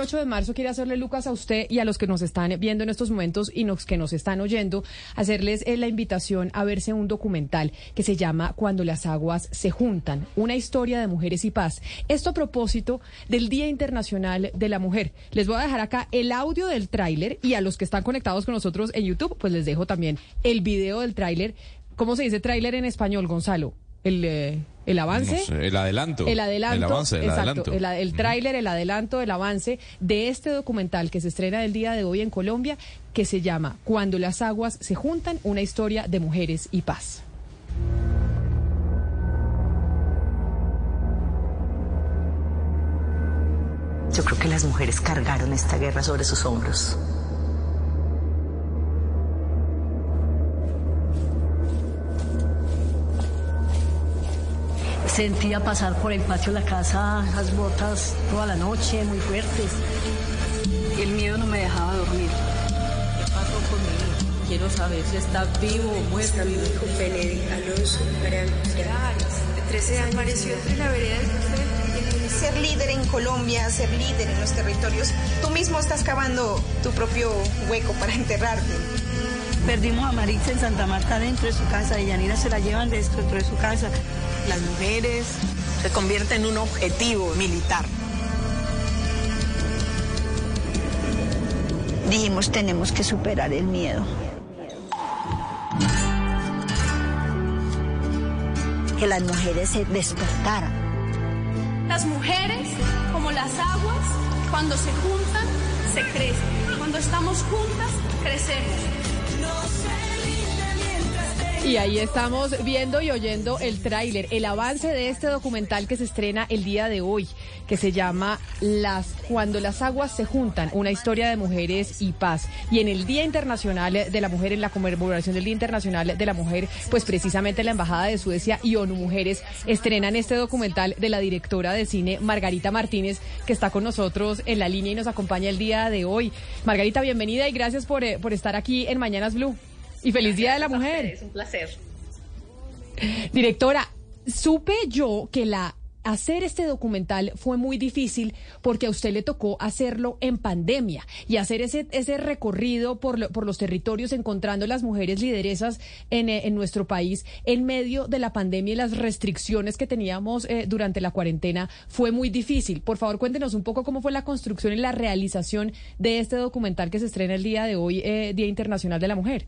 8 de marzo quiere hacerle, Lucas, a usted y a los que nos están viendo en estos momentos y los que nos están oyendo, hacerles eh, la invitación a verse un documental que se llama Cuando las aguas se juntan, una historia de mujeres y paz. Esto a propósito del Día Internacional de la Mujer. Les voy a dejar acá el audio del tráiler y a los que están conectados con nosotros en YouTube, pues les dejo también el video del tráiler. ¿Cómo se dice tráiler en español, Gonzalo? El... Eh, el avance. No sé, el adelanto. El adelanto. El avance, el exacto, adelanto. El, el tráiler, el adelanto, el avance de este documental que se estrena el día de hoy en Colombia, que se llama Cuando las aguas se juntan, una historia de mujeres y paz. Yo creo que las mujeres cargaron esta guerra sobre sus hombros. Sentía pasar por el patio de la casa las botas toda la noche, muy fuertes. El miedo no me dejaba dormir. ¿Qué pasó conmigo? Quiero saber si está vivo o muerto. Mi hijo Benedict Alonso de 13 años, apareció entre la vereda del café. Ser líder en Colombia, ser líder en los territorios, tú mismo estás cavando tu propio hueco para enterrarte. Perdimos a Maritza en Santa Marta dentro de su casa y Yanira se la llevan dentro de su casa. Las mujeres se convierten en un objetivo militar. Dijimos, tenemos que superar el miedo. Que las mujeres se despertaran. Las mujeres, como las aguas, cuando se juntan, se crecen. Cuando estamos juntas, crecemos. Y ahí estamos viendo y oyendo el tráiler, el avance de este documental que se estrena el día de hoy, que se llama Las Cuando las aguas se juntan, una historia de mujeres y paz. Y en el Día Internacional de la Mujer, en la conmemoración del Día Internacional de la Mujer, pues precisamente la Embajada de Suecia y ONU Mujeres estrenan este documental de la directora de cine Margarita Martínez, que está con nosotros en la línea y nos acompaña el día de hoy. Margarita, bienvenida y gracias por, eh, por estar aquí en Mañanas Blue. Y feliz Día de la Mujer. Es un placer. Directora, supe yo que la hacer este documental fue muy difícil porque a usted le tocó hacerlo en pandemia y hacer ese, ese recorrido por, lo- por los territorios encontrando las mujeres lideresas en, eh, en nuestro país en medio de la pandemia y las restricciones que teníamos eh, durante la cuarentena fue muy difícil. Por favor, cuéntenos un poco cómo fue la construcción y la realización de este documental que se estrena el día de hoy, eh, Día Internacional de la Mujer.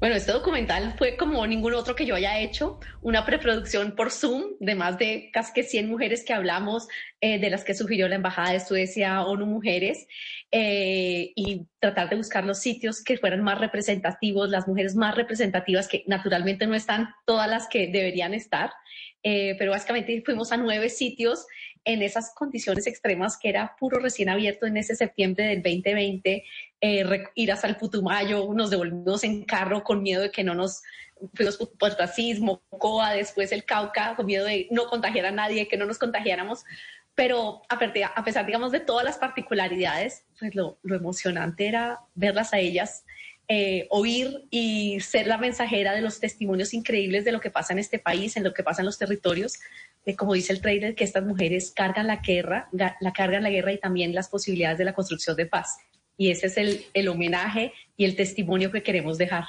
Bueno, este documental fue como ningún otro que yo haya hecho, una preproducción por Zoom de más de casi que 100 mujeres que hablamos, eh, de las que sugirió la Embajada de Suecia, ONU Mujeres, eh, y tratar de buscar los sitios que fueran más representativos, las mujeres más representativas, que naturalmente no están todas las que deberían estar, eh, pero básicamente fuimos a nueve sitios en esas condiciones extremas que era puro recién abierto en ese septiembre del 2020, eh, ir hasta el Putumayo, nos devolvimos en carro con miedo de que no nos fuimos por racismo, Coa, después el Cauca, con miedo de no contagiar a nadie, que no nos contagiáramos. Pero a pesar, digamos, de todas las particularidades, pues lo, emocionante era verlas a ellas, eh, oír y ser la mensajera de los testimonios increíbles de lo que pasa en este país, en lo que pasa en los territorios, de como dice el trailer, que estas mujeres cargan la guerra, la cargan la guerra y también las posibilidades de la construcción de paz. Y ese es el homenaje y el testimonio que queremos dejar.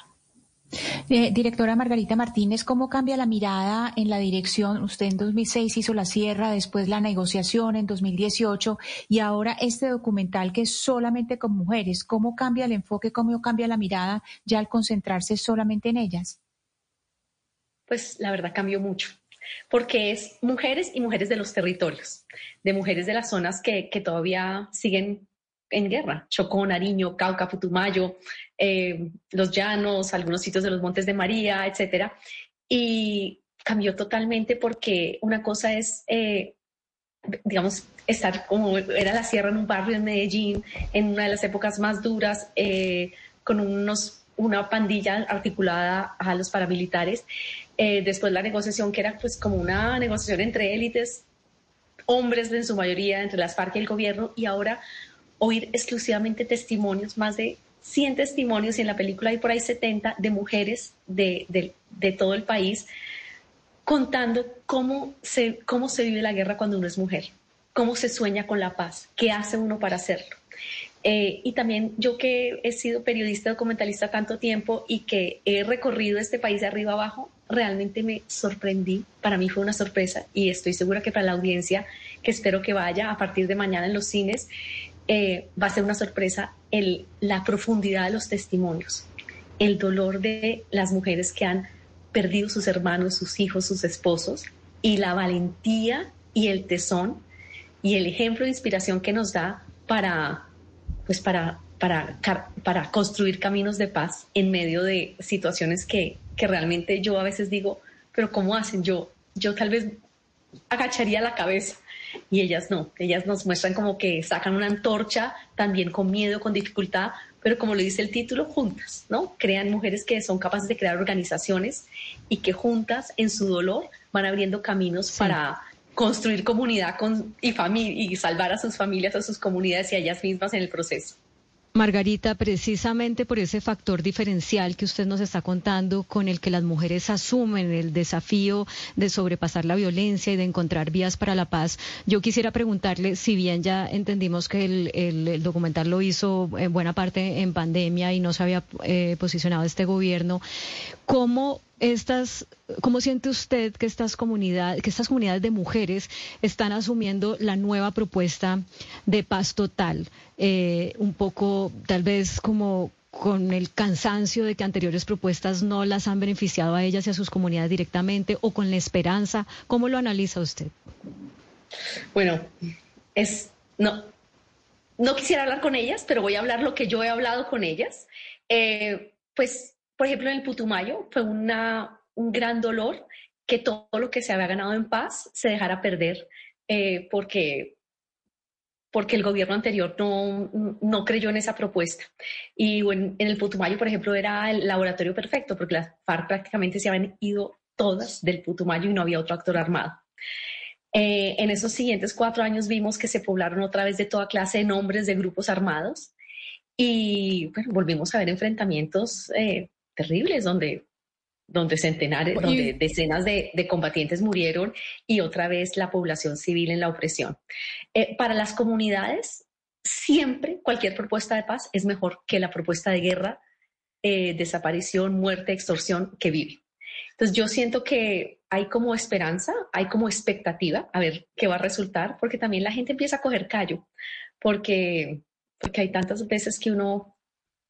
Eh, directora Margarita Martínez, ¿cómo cambia la mirada en la dirección? Usted en 2006 hizo la sierra, después la negociación en 2018 y ahora este documental que es solamente con mujeres. ¿Cómo cambia el enfoque, cómo cambia la mirada ya al concentrarse solamente en ellas? pues la verdad cambió mucho, porque es mujeres y mujeres de los territorios, de mujeres de las zonas que, que todavía siguen en guerra, Chocó, Nariño, Cauca, Putumayo, eh, los llanos, algunos sitios de los Montes de María, etcétera. Y cambió totalmente porque una cosa es eh, digamos, estar como era la sierra en un barrio en Medellín, en una de las épocas más duras, eh, con unos, una pandilla articulada a los paramilitares. Eh, después la negociación, que era pues como una negociación entre élites, hombres en su mayoría, entre las FARC y el gobierno, y ahora oír exclusivamente testimonios, más de 100 testimonios, y en la película hay por ahí 70 de mujeres de, de, todo el país contando cómo se, cómo se vive la guerra cuando uno es mujer, cómo se sueña con la paz, qué hace uno para hacerlo. Eh, y también yo que he sido periodista documentalista tanto tiempo y que he recorrido este país de arriba abajo, realmente me sorprendí. Para mí fue una sorpresa y estoy segura que para la audiencia que espero que vaya a partir de mañana en los cines, eh, va a ser una sorpresa el, la profundidad de los testimonios, el dolor de las mujeres que han perdido sus hermanos, sus hijos, sus esposos, y la valentía y el tesón y el ejemplo de inspiración que nos da para, pues para, para, para construir caminos de paz en medio de situaciones que, que realmente yo a veces digo, pero ¿cómo hacen? Yo, yo tal vez agacharía la cabeza y ellas no, ellas nos muestran como que sacan una antorcha también con miedo, con dificultad, pero como lo dice el título, juntas, ¿no? Crean mujeres que son capaces de crear organizaciones y que juntas en su dolor van abriendo caminos para construir comunidad con, y, y salvar a sus familias, a sus comunidades y a ellas mismas en el proceso. Margarita, precisamente por ese factor diferencial que usted nos está contando, con el que las mujeres asumen el desafío de sobrepasar la violencia y de encontrar vías para la paz, yo quisiera preguntarle, si bien ya entendimos que el, documental lo hizo en buena parte en pandemia y no se había eh, posicionado este gobierno, ¿cómo estas, ¿cómo siente usted que estas comunidades, que estas comunidades de mujeres están asumiendo la nueva propuesta de paz total? Eh, un poco, tal vez como con el cansancio de que anteriores propuestas no las han beneficiado a ellas y a sus comunidades directamente, o con la esperanza. ¿Cómo lo analiza usted? Bueno, es no, no quisiera hablar con ellas, pero voy a hablar lo que yo he hablado con ellas. Eh, pues por ejemplo, en el Putumayo fue una, un gran dolor que todo lo que se había ganado en paz se dejara perder eh, porque, porque el gobierno anterior no, no creyó en esa propuesta. Y en el Putumayo, por ejemplo, era el laboratorio perfecto porque las FARC prácticamente se habían ido todas del Putumayo y no había otro actor armado. Eh, en esos siguientes cuatro años vimos que se poblaron otra vez de toda clase de nombres de grupos armados y bueno, volvimos a ver enfrentamientos eh, terribles donde, donde centenares, donde decenas de, combatientes murieron y otra vez la población civil en la opresión. Eh, para las comunidades, siempre cualquier propuesta de paz es mejor que la propuesta de guerra, eh, desaparición, muerte, extorsión que vive. Entonces yo siento que hay como esperanza, hay como expectativa a ver qué va a resultar, porque también la gente empieza a coger callo, porque, porque hay tantas veces que uno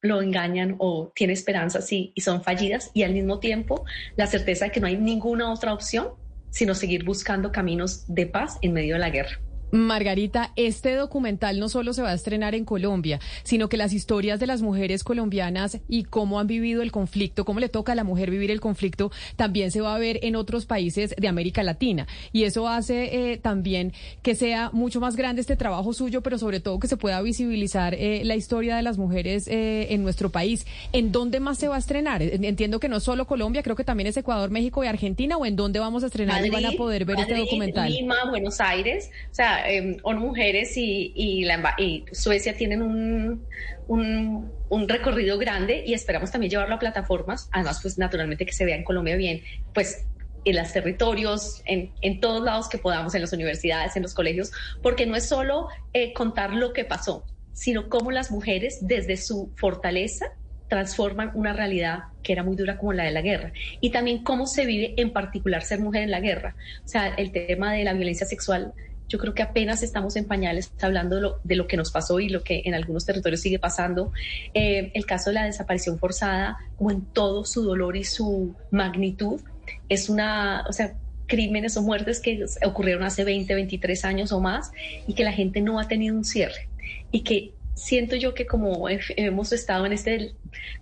lo engañan o tiene esperanzas y, y son fallidas y al mismo tiempo la certeza de que no hay ninguna otra opción sino seguir buscando caminos de paz en medio de la guerra. Margarita, este documental no solo se va a estrenar en Colombia, sino que las historias de las mujeres colombianas y cómo han vivido el conflicto, cómo le toca a la mujer vivir el conflicto, también se va a ver en otros países de América Latina. Y eso hace eh, también que sea mucho más grande este trabajo suyo, pero sobre todo que se pueda visibilizar eh, la historia de las mujeres eh, en nuestro país. ¿En dónde más se va a estrenar? Entiendo que no solo Colombia, creo que también es Ecuador, México y Argentina, o en dónde vamos a estrenar y van a poder ver este documental. Lima, Buenos Aires, o sea, eh, Mujeres y, y, Suecia tienen un, un, recorrido grande y esperamos también llevarlo a plataformas, además pues naturalmente que se vea en Colombia bien, pues en los territorios, en, en todos lados que podamos, en las universidades, en los colegios, porque no es solo eh, contar lo que pasó, sino cómo las mujeres desde su fortaleza transforman una realidad que era muy dura como la de la guerra y también cómo se vive en particular ser mujer en la guerra. O sea, el tema de la violencia sexual yo creo que apenas estamos en pañales hablando de lo, que nos pasó y lo que en algunos territorios sigue pasando. Eh, el caso de la desaparición forzada, como en todo su dolor y su magnitud, es una, o sea, crímenes o muertes que ocurrieron hace 20, 23 años o más y que la gente no ha tenido un cierre y que siento yo que como hemos estado en este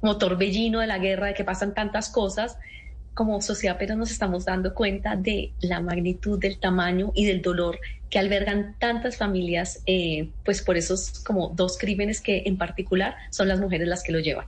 motor bellino de la guerra, de que pasan tantas cosas, como sociedad pero nos estamos dando cuenta de la magnitud del tamaño y del dolor que albergan tantas familias, eh, pues por esos como dos crímenes que en particular son las mujeres las que lo llevan.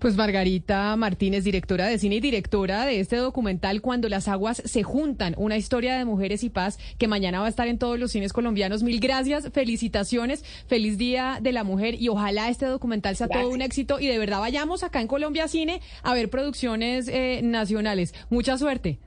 Pues Margarita Martínez, directora de cine y directora de este documental Cuando las aguas se juntan, una historia de mujeres y paz que mañana va a estar en todos los cines colombianos. Mil gracias, felicitaciones, feliz Día de la Mujer y ojalá este documental sea todo un éxito y de verdad vayamos acá en Colombia Cine a ver producciones eh, nacionales. Mucha suerte.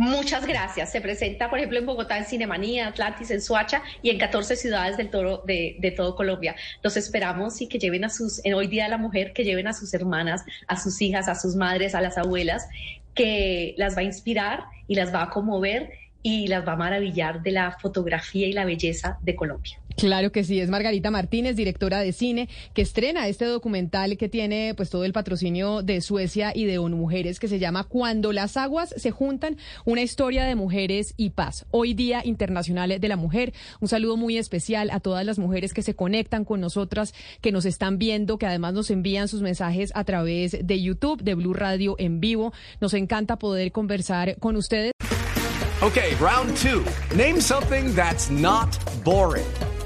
Muchas gracias. Se presenta, por ejemplo, en Bogotá, en Cinemanía, Atlantis, en Suacha y en 14 ciudades del toro, de, todo Colombia. Los esperamos y que lleven a sus, hoy Día la Mujer, que lleven a sus hermanas, a sus hijas, a sus madres, a las abuelas, que las va a inspirar y las va a conmover y las va a maravillar de la fotografía y la belleza de Colombia. Claro que sí, es Margarita Martínez, directora de cine, que estrena este documental que tiene pues todo el patrocinio de Suecia y de ONU Mujeres que se llama Cuando las aguas se juntan, una historia de mujeres y paz. Hoy Día Internacional de la Mujer. Un saludo muy especial a todas las mujeres que se conectan con nosotras, que nos están viendo, que además nos envían sus mensajes a través de YouTube, de Blue Radio en vivo. Nos encanta poder conversar con ustedes. Okay, round two. Name something that's not boring.